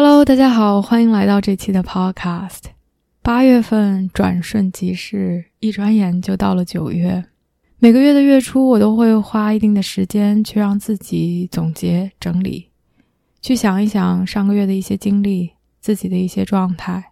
Hello，大家好，欢迎来到这期的 Podcast。八月份转瞬即逝，一转眼就到了九月。每个月的月初，我都会花一定的时间去让自己总结整理，去想一想上个月的一些经历，自己的一些状态，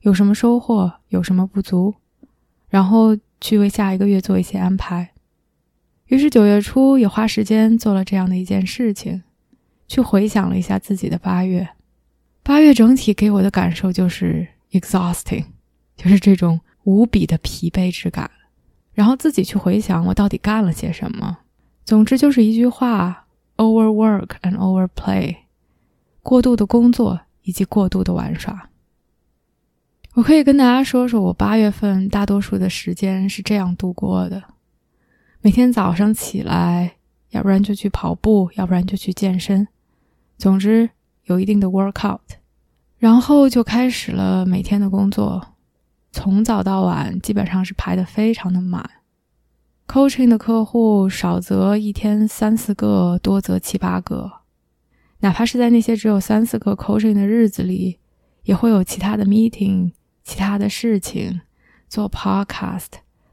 有什么收获，有什么不足，然后去为下一个月做一些安排。于是九月初也花时间做了这样的一件事情，去回想了一下自己的八月。八月整体给我的感受就是 exhausting，就是这种无比的疲惫之感。然后自己去回想我到底干了些什么。总之就是一句话：overwork and overplay，过度的工作以及过度的玩耍。我可以跟大家说说我八月份大多数的时间是这样度过的：每天早上起来，要不然就去跑步，要不然就去健身。总之。有一定的 workout，然后就开始了每天的工作，从早到晚基本上是排的非常的满。coaching 的客户少则一天三四个，多则七八个。哪怕是在那些只有三四个 coaching 的日子里，也会有其他的 meeting、其他的事情，做 podcast。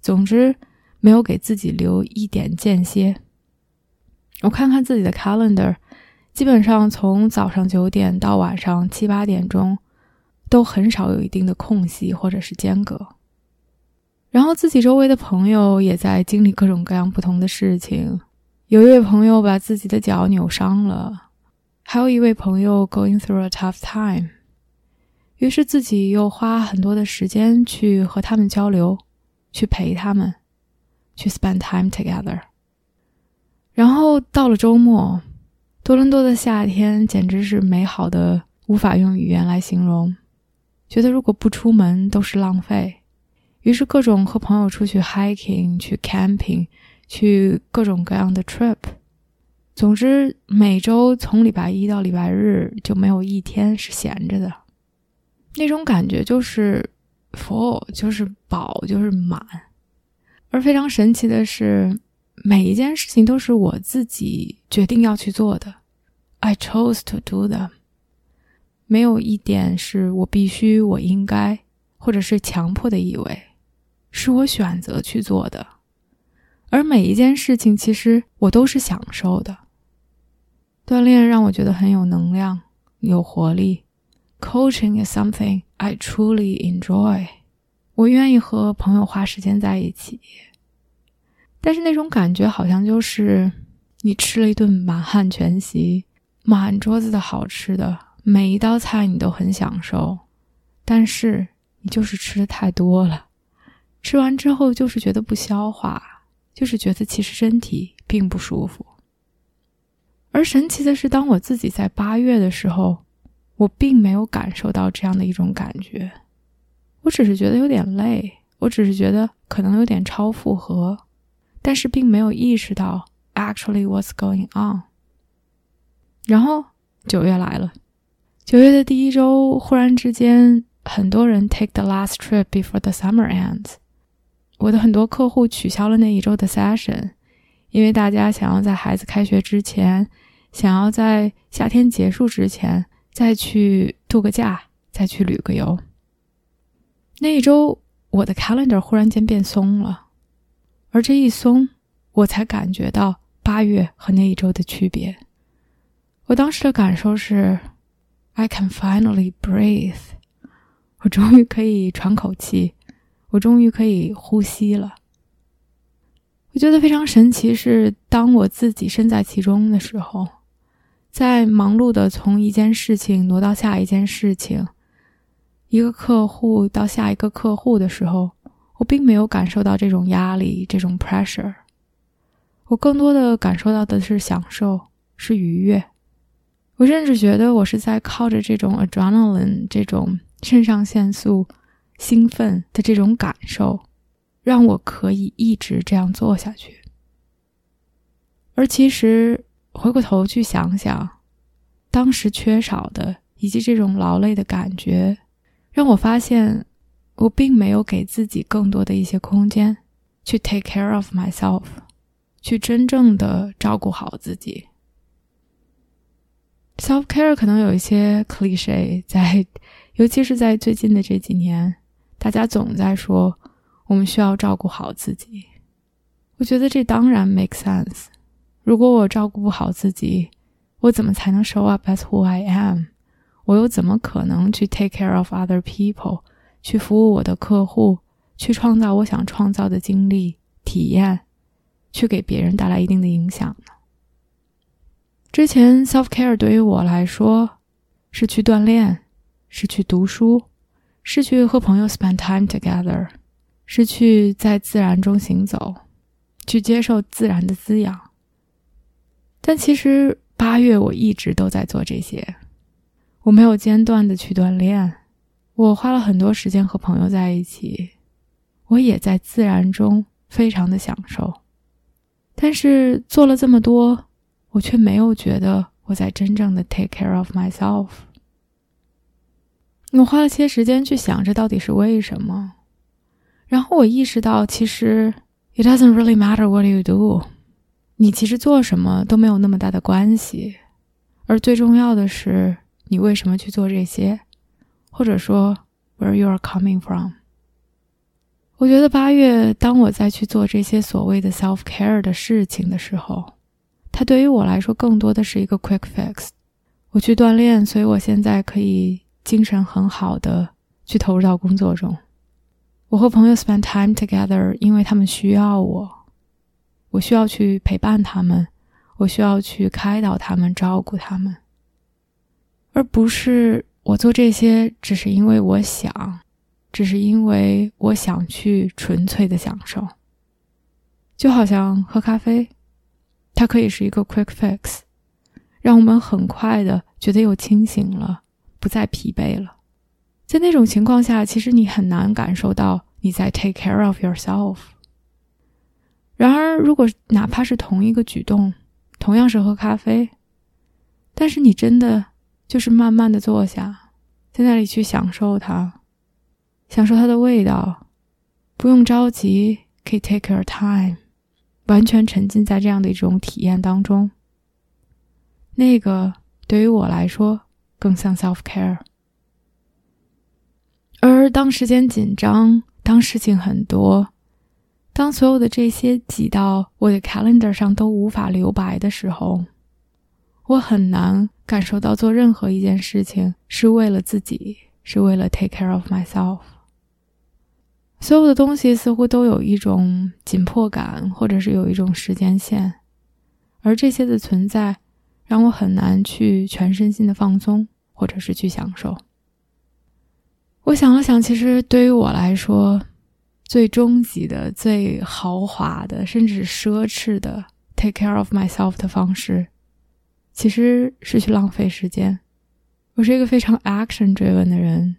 总之，没有给自己留一点间歇。我看看自己的 calendar。基本上从早上九点到晚上七八点钟，都很少有一定的空隙或者是间隔。然后自己周围的朋友也在经历各种各样不同的事情。有一位朋友把自己的脚扭伤了，还有一位朋友 going through a tough time。于是自己又花很多的时间去和他们交流，去陪他们，去 spend time together。然后到了周末。多伦多的夏天简直是美好的，无法用语言来形容。觉得如果不出门都是浪费，于是各种和朋友出去 hiking、去 camping、去各种各样的 trip。总之，每周从礼拜一到礼拜日就没有一天是闲着的。那种感觉就是 full，就是饱，就是满。而非常神奇的是。每一件事情都是我自己决定要去做的，I chose to do them。没有一点是我必须、我应该，或者是强迫的意味，是我选择去做的。而每一件事情，其实我都是享受的。锻炼让我觉得很有能量、有活力。Coaching is something I truly enjoy。我愿意和朋友花时间在一起。但是那种感觉好像就是你吃了一顿满汉全席，满桌子的好吃的，每一道菜你都很享受，但是你就是吃的太多了，吃完之后就是觉得不消化，就是觉得其实身体并不舒服。而神奇的是，当我自己在八月的时候，我并没有感受到这样的一种感觉，我只是觉得有点累，我只是觉得可能有点超负荷。但是并没有意识到 actually what's going on。然后九月来了，九月的第一周，忽然之间，很多人 take the last trip before the summer ends。我的很多客户取消了那一周的 session，因为大家想要在孩子开学之前，想要在夏天结束之前再去度个假，再去旅个游。那一周，我的 calendar 忽然间变松了。而这一松，我才感觉到八月和那一周的区别。我当时的感受是，I can finally breathe，我终于可以喘口气，我终于可以呼吸了。我觉得非常神奇，是当我自己身在其中的时候，在忙碌的从一件事情挪到下一件事情，一个客户到下一个客户的时候。我并没有感受到这种压力，这种 pressure。我更多的感受到的是享受，是愉悦。我甚至觉得我是在靠着这种 adrenaline 这种肾上腺素兴奋的这种感受，让我可以一直这样做下去。而其实回过头去想想，当时缺少的以及这种劳累的感觉，让我发现我并没有给自己更多的一些空间去 take care of myself，去真正的照顾好自己。Self care 可能有一些 cliche，在 尤其是在最近的这几年，大家总在说我们需要照顾好自己。我觉得这当然 make sense。如果我照顾不好自己，我怎么才能 show up as who I am？我又怎么可能去 take care of other people，去服务我的客户，去创造我想创造的经历体验，去给别人带来一定的影响呢？之前 self care 对于我来说，是去锻炼，是去读书，是去和朋友 spend time together，是去在自然中行走，去接受自然的滋养。但其实八月我一直都在做这些，我没有间断的去锻炼，我花了很多时间和朋友在一起，我也在自然中非常的享受。但是做了这么多。我却没有觉得我在真正的 take care of myself。我花了些时间去想这到底是为什么，然后我意识到，其实 it doesn't really matter what you do，你其实做什么都没有那么大的关系，而最重要的是你为什么去做这些，或者说 where you are coming from。我觉得八月，当我在去做这些所谓的 self care 的事情的时候。它对于我来说更多的是一个 quick fix。我去锻炼，所以我现在可以精神很好的去投入到工作中。我和朋友 spend time together，因为他们需要我，我需要去陪伴他们，我需要去开导他们，照顾他们，而不是我做这些只是因为我想，只是因为我想去纯粹的享受，就好像喝咖啡。它可以是一个 quick fix，让我们很快的觉得又清醒了，不再疲惫了。在那种情况下，其实你很难感受到你在 take care of yourself。然而，如果哪怕是同一个举动，同样是喝咖啡，但是你真的就是慢慢的坐下，在那里去享受它，享受它的味道，不用着急，可以 take your time。完全沉浸在这样的一种体验当中，那个对于我来说更像 self care。而当时间紧张，当事情很多，当所有的这些挤到我的 calendar 上都无法留白的时候，我很难感受到做任何一件事情是为了自己，是为了 take care of myself。所有的东西似乎都有一种紧迫感，或者是有一种时间线，而这些的存在让我很难去全身心的放松，或者是去享受。我想了想，其实对于我来说，最终极的、最豪华的，甚至奢侈的 take care of myself 的方式，其实是去浪费时间。我是一个非常 action driven 的人。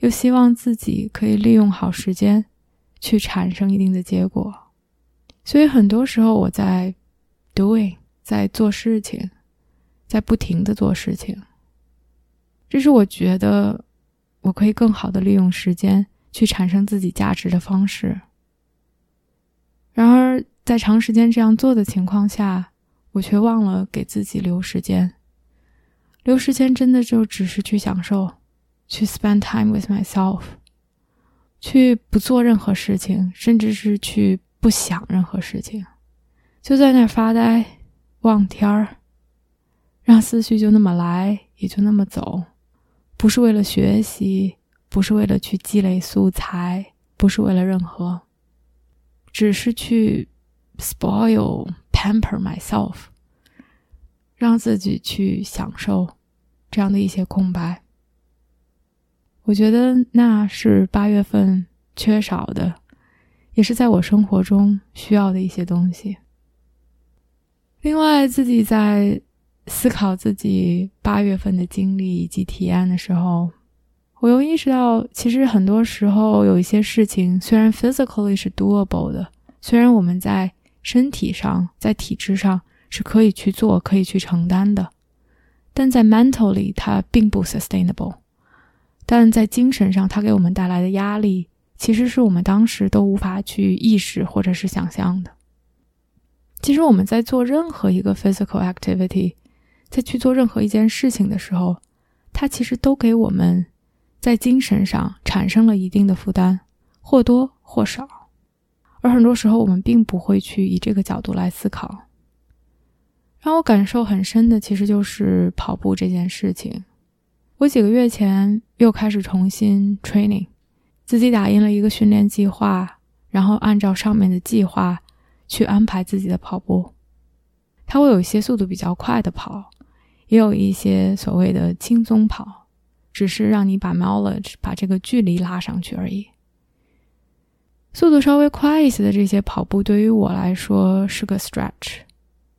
又希望自己可以利用好时间，去产生一定的结果，所以很多时候我在 doing，在做事情，在不停的做事情。这是我觉得我可以更好的利用时间去产生自己价值的方式。然而，在长时间这样做的情况下，我却忘了给自己留时间。留时间真的就只是去享受。去 spend time with myself，去不做任何事情，甚至是去不想任何事情，就在那发呆、望天儿，让思绪就那么来，也就那么走，不是为了学习，不是为了去积累素材，不是为了任何，只是去 spoil pamper myself，让自己去享受这样的一些空白。我觉得那是八月份缺少的，也是在我生活中需要的一些东西。另外，自己在思考自己八月份的经历以及体验的时候，我又意识到，其实很多时候有一些事情，虽然 physically 是 doable 的，虽然我们在身体上、在体质上是可以去做、可以去承担的，但在 mentally 它并不 sustainable。但在精神上，它给我们带来的压力，其实是我们当时都无法去意识或者是想象的。其实我们在做任何一个 physical activity，在去做任何一件事情的时候，它其实都给我们在精神上产生了一定的负担，或多或少。而很多时候，我们并不会去以这个角度来思考。让我感受很深的，其实就是跑步这件事情。我几个月前又开始重新 training，自己打印了一个训练计划，然后按照上面的计划。去安排自己的跑步，它会有一些速度比较快的跑，也有一些所谓的轻松跑，只是让你把 mileage 把这个距离拉上去而已。速度稍微快一些的这些跑步，对于我来说是个 stretch。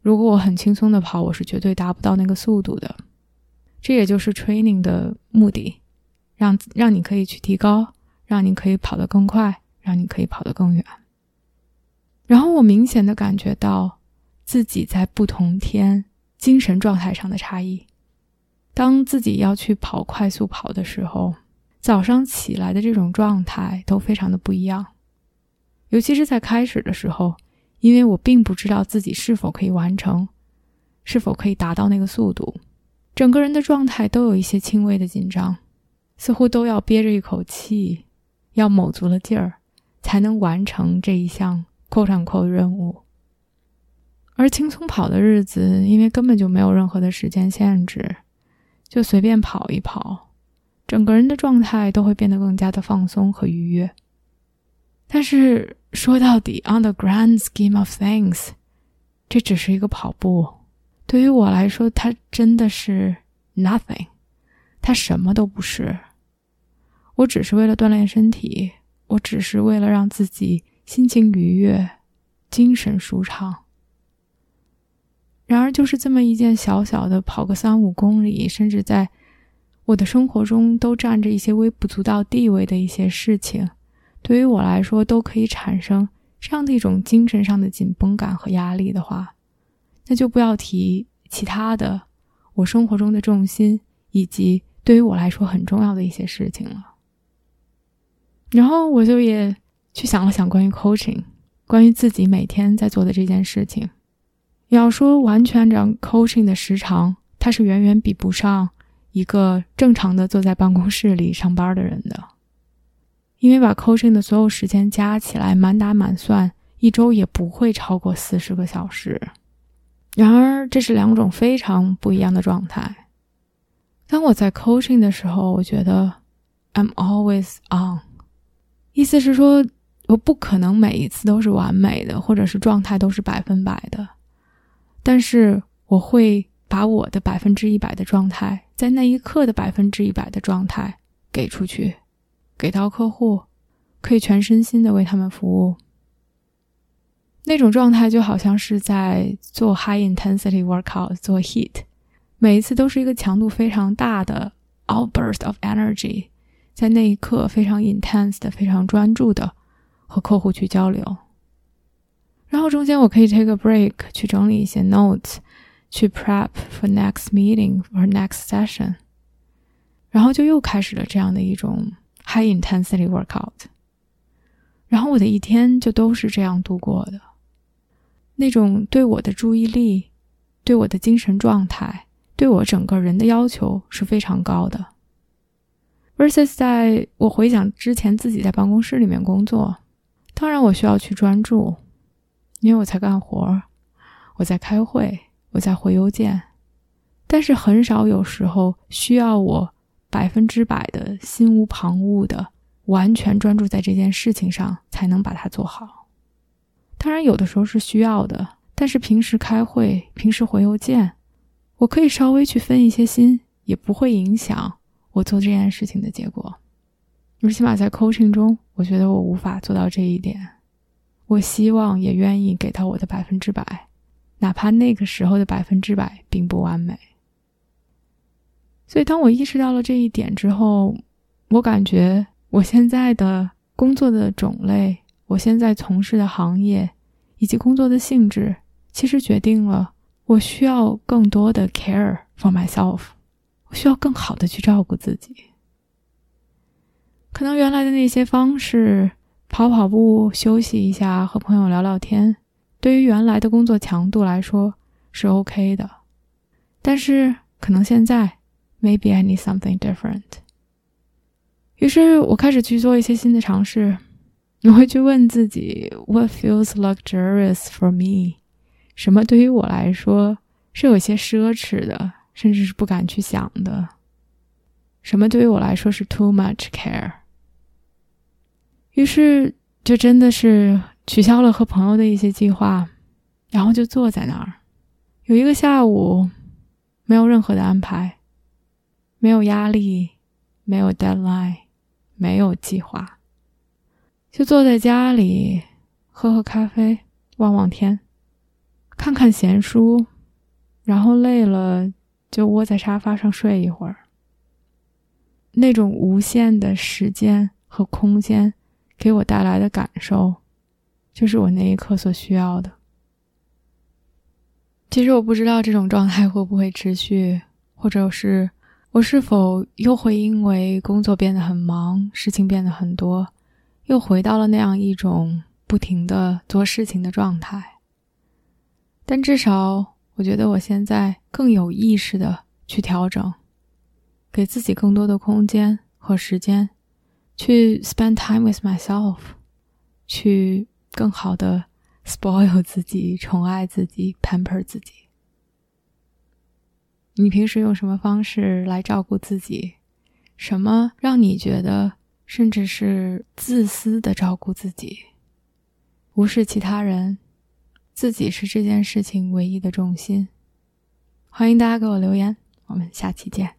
如果我很轻松的跑，我是绝对达不到那个速度的。这也就是 training 的目的，让让你可以去提高，让你可以跑得更快，让你可以跑得更远。然后我明显的感觉到自己在不同天精神状态上的差异。当自己要去跑快速跑的时候，早上起来的这种状态都非常的不一样。尤其是在开始的时候，因为我并不知道自己是否可以完成，是否可以达到那个速度，整个人的状态都有一些轻微的紧张，似乎都要憋着一口气，要卯足了劲儿，才能完成这一项。扣上扣任务，而轻松跑的日子，因为根本就没有任何的时间限制，就随便跑一跑，整个人的状态都会变得更加的放松和愉悦。但是说到底，on the grand scheme of things，这只是一个跑步，对于我来说，它真的是 nothing，它什么都不是。我只是为了锻炼身体，我只是为了让自己。心情愉悦，精神舒畅。然而，就是这么一件小小的跑个三五公里，甚至在我的生活中都占着一些微不足道地位的一些事情，对于我来说都可以产生这样的一种精神上的紧绷感和压力的话，那就不要提其他的我生活中的重心以及对于我来说很重要的一些事情了。然后我就也。去想了想关于 coaching，关于自己每天在做的这件事情。要说完全讲 coaching 的时长，它是远远比不上一个正常的坐在办公室里上班的人的。因为把 coaching 的所有时间加起来，满打满算，一周也不会超过四十个小时。然而，这是两种非常不一样的状态。当我在 coaching 的时候，我觉得 I'm always on，意思是说。我不可能每一次都是完美的，或者是状态都是百分百的，但是我会把我的百分之一百的状态，在那一刻的百分之一百的状态给出去，给到客户，可以全身心的为他们服务。那种状态就好像是在做 high intensity workout，做 heat，每一次都是一个强度非常大的 outburst of energy，在那一刻非常 intense 的、非常专注的。和客户去交流，然后中间我可以 take a break 去整理一些 notes，去 prep for next meeting or next session，然后就又开始了这样的一种 high intensity workout，然后我的一天就都是这样度过的，那种对我的注意力、对我的精神状态、对我整个人的要求是非常高的，versus 在我回想之前自己在办公室里面工作。当然，我需要去专注，因为我在干活，我在开会，我在回邮件。但是很少有时候需要我百分之百的心无旁骛的完全专注在这件事情上才能把它做好。当然，有的时候是需要的，但是平时开会、平时回邮件，我可以稍微去分一些心，也不会影响我做这件事情的结果。而起码在 coaching 中，我觉得我无法做到这一点。我希望也愿意给到我的百分之百，哪怕那个时候的百分之百并不完美。所以，当我意识到了这一点之后，我感觉我现在的工作的种类，我现在从事的行业，以及工作的性质，其实决定了我需要更多的 care for myself，我需要更好的去照顾自己。可能原来的那些方式，跑跑步、休息一下、和朋友聊聊天。对于原来的工作强度来说是 OK 的，但是可能现在 maybe I need something different。于是我开始去做一些新的尝试，我会去问自己 What feels luxurious for me？什么对于我来说是有些奢侈的，甚至是不敢去想的？什么对于我来说是 too much care？于是就真的是。取消了和朋友的一些计划，然后就坐在那儿，有一个下午，没有任何的安排，没有压力，没有 deadline，没有计划，就坐在家里，喝喝咖啡，望望天，看看闲书，然后累了就窝在沙发上睡一会儿。那种无限的时间和空间给我带来的感受。就是我那一刻所需要的。其实我不知道这种状态会不会持续，或者是我是否又会因为工作变得很忙，事情变得很多，又回到了那样一种不停的做事情的状态。但至少我觉得我现在更有意识的去调整，给自己更多的空间和时间，去 spend time with myself，去。更好的 spoil 自己，宠爱自己，pamper 自己。你平时用什么方式来照顾自己？什么让你觉得甚至是自私的照顾自己？无视其他人，自己是这件事情唯一的重心。欢迎大家给我留言，我们下期见。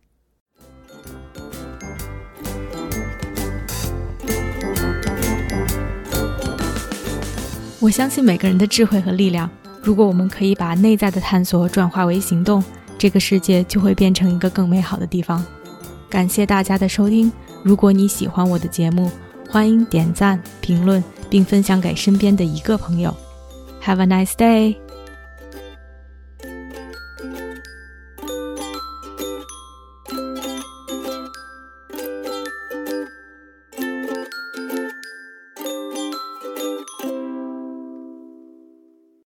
我相信每个人的智慧和力量。如果我们可以把内在的探索转化为行动，这个世界就会变成一个更美好的地方。感谢大家的收听。如果你喜欢我的节目，欢迎点赞、评论并分享给身边的一个朋友。Have a nice day.